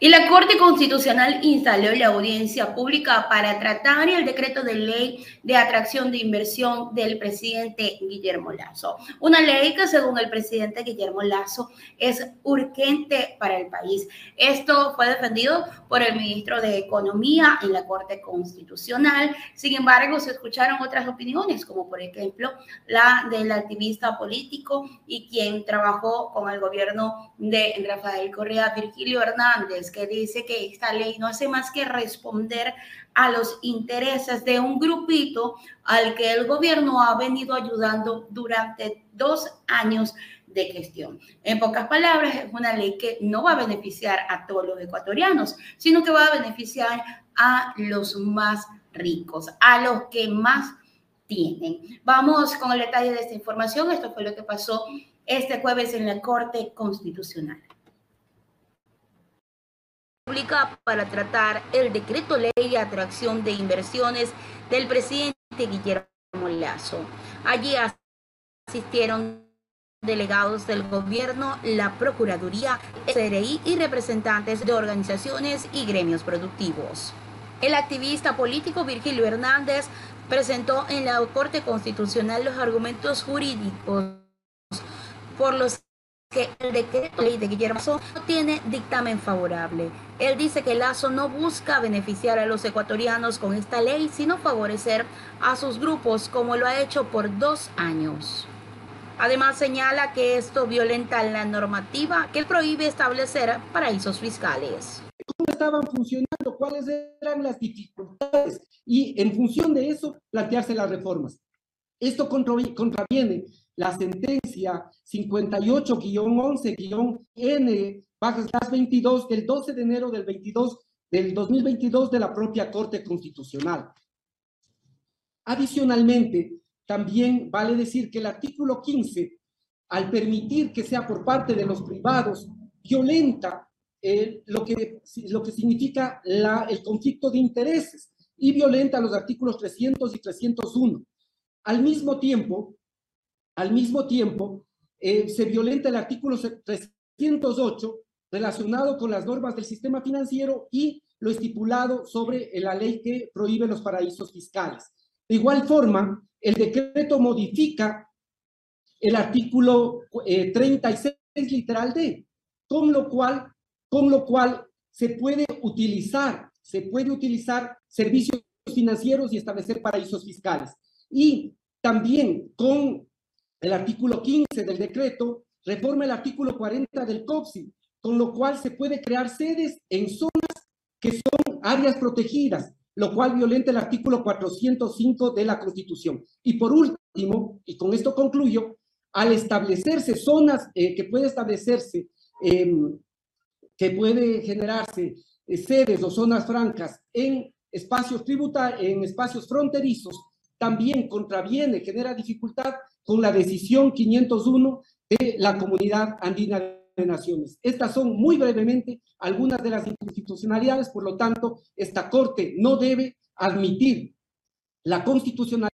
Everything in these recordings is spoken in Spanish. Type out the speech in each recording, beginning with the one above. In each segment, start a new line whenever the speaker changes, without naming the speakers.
Y la Corte Constitucional instaló la audiencia pública para tratar el decreto de ley de atracción de inversión del presidente Guillermo Lazo. Una ley que según el presidente Guillermo Lazo es urgente para el país. Esto fue defendido por el ministro de Economía en la Corte Constitucional. Sin embargo, se escucharon otras opiniones, como por ejemplo la del activista político y quien trabajó con el gobierno de Rafael Correa, Virgilio Hernández que dice que esta ley no hace más que responder a los intereses de un grupito al que el gobierno ha venido ayudando durante dos años de gestión. En pocas palabras, es una ley que no va a beneficiar a todos los ecuatorianos, sino que va a beneficiar a los más ricos, a los que más tienen. Vamos con el detalle de esta información. Esto fue lo que pasó este jueves en la Corte Constitucional para tratar el decreto ley de atracción de inversiones del presidente Guillermo Lazo. Allí asistieron delegados del gobierno, la Procuraduría, CRI y representantes de organizaciones y gremios productivos. El activista político Virgilio Hernández presentó en la Corte Constitucional los argumentos jurídicos por los que el decreto ley de Guillermo Lazo no tiene dictamen favorable. Él dice que Lazo no busca beneficiar a los ecuatorianos con esta ley, sino favorecer a sus grupos como lo ha hecho por dos años. Además señala que esto violenta la normativa que prohíbe establecer paraísos fiscales.
¿Cómo estaban funcionando? ¿Cuáles eran las dificultades? Y en función de eso, plantearse las reformas. Esto contraviene la sentencia 58-11-N bajas 22 del 12 de enero del 22 del 2022 de la propia Corte Constitucional. Adicionalmente, también vale decir que el artículo 15, al permitir que sea por parte de los privados, violenta eh, lo, que, lo que significa el conflicto de intereses y violenta los artículos 300 y 301. Al mismo tiempo, al mismo tiempo, eh, se violenta el artículo 308 relacionado con las normas del sistema financiero y lo estipulado sobre la ley que prohíbe los paraísos fiscales. De igual forma, el decreto modifica el artículo 36 eh, literal D, con lo cual, con lo cual se puede utilizar, se puede utilizar servicios financieros y establecer paraísos fiscales. Y también con el artículo 15 del decreto reforma el artículo 40 del COPSI, con lo cual se puede crear sedes en zonas que son áreas protegidas, lo cual violenta el artículo 405 de la Constitución. Y por último, y con esto concluyo, al establecerse zonas eh, que puede establecerse, em, que puede generarse eh, sedes o zonas francas en espacios tributarios, en espacios fronterizos, también contraviene, genera dificultad con la decisión 501 de la Comunidad Andina de Naciones. Estas son muy brevemente algunas de las institucionalidades, por lo tanto, esta Corte no debe admitir la constitucionalidad.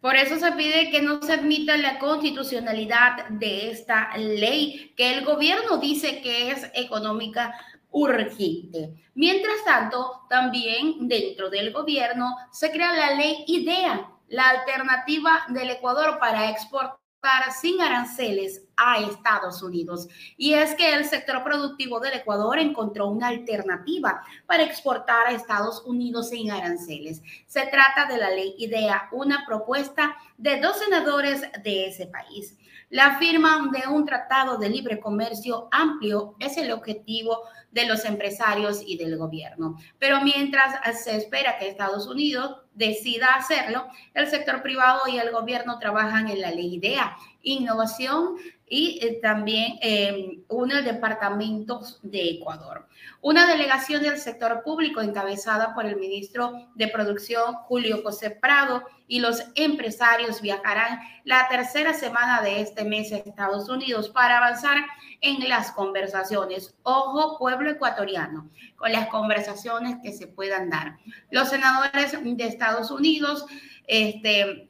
Por eso se pide que no se admita la constitucionalidad de esta ley, que el gobierno dice que es económica urgente. Mientras tanto, también dentro del gobierno se crea la ley IDEA, la alternativa del Ecuador para exportar sin aranceles a Estados Unidos. Y es que el sector productivo del Ecuador encontró una alternativa para exportar a Estados Unidos sin aranceles. Se trata de la ley IDEA, una propuesta de dos senadores de ese país. La firma de un tratado de libre comercio amplio es el objetivo de los empresarios y del gobierno. Pero mientras se espera que Estados Unidos decida hacerlo, el sector privado y el gobierno trabajan en la ley IDEA, innovación y eh, también eh, unos departamentos de Ecuador. Una delegación del sector público encabezada por el ministro de Producción Julio José Prado y los empresarios viajarán la tercera semana de este mes a Estados Unidos para avanzar en las conversaciones. Ojo, pueblo ecuatoriano, con las conversaciones que se puedan dar. Los senadores de Estados Unidos, este,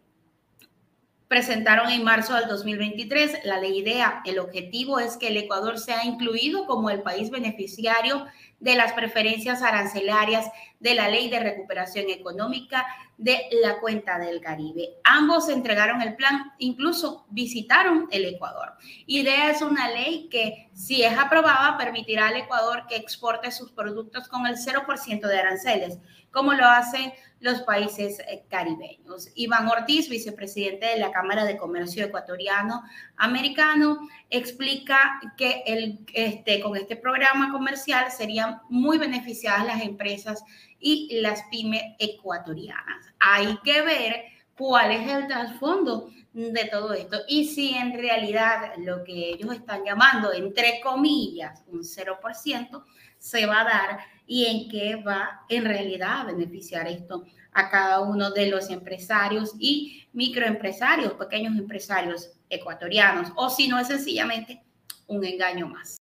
presentaron en marzo del 2023 la ley IDEA. El objetivo es que el Ecuador sea incluido como el país beneficiario de las preferencias arancelarias de la Ley de Recuperación Económica de la Cuenta del Caribe. Ambos entregaron el plan, incluso visitaron el Ecuador. IDEA es una ley que, si es aprobada, permitirá al Ecuador que exporte sus productos con el 0% de aranceles, como lo hacen los países eh, caribeños. Iván Ortiz, vicepresidente de la Cámara de Comercio Ecuatoriano Americano, explica que este, con este programa comercial serían muy beneficiadas las empresas y las pymes ecuatorianas. Hay que ver cuál es el trasfondo de todo esto y si en realidad lo que ellos están llamando, entre comillas, un 0%, se va a dar y en qué va en realidad a beneficiar esto a cada uno de los empresarios y microempresarios, pequeños empresarios ecuatorianos, o si no es sencillamente un engaño más.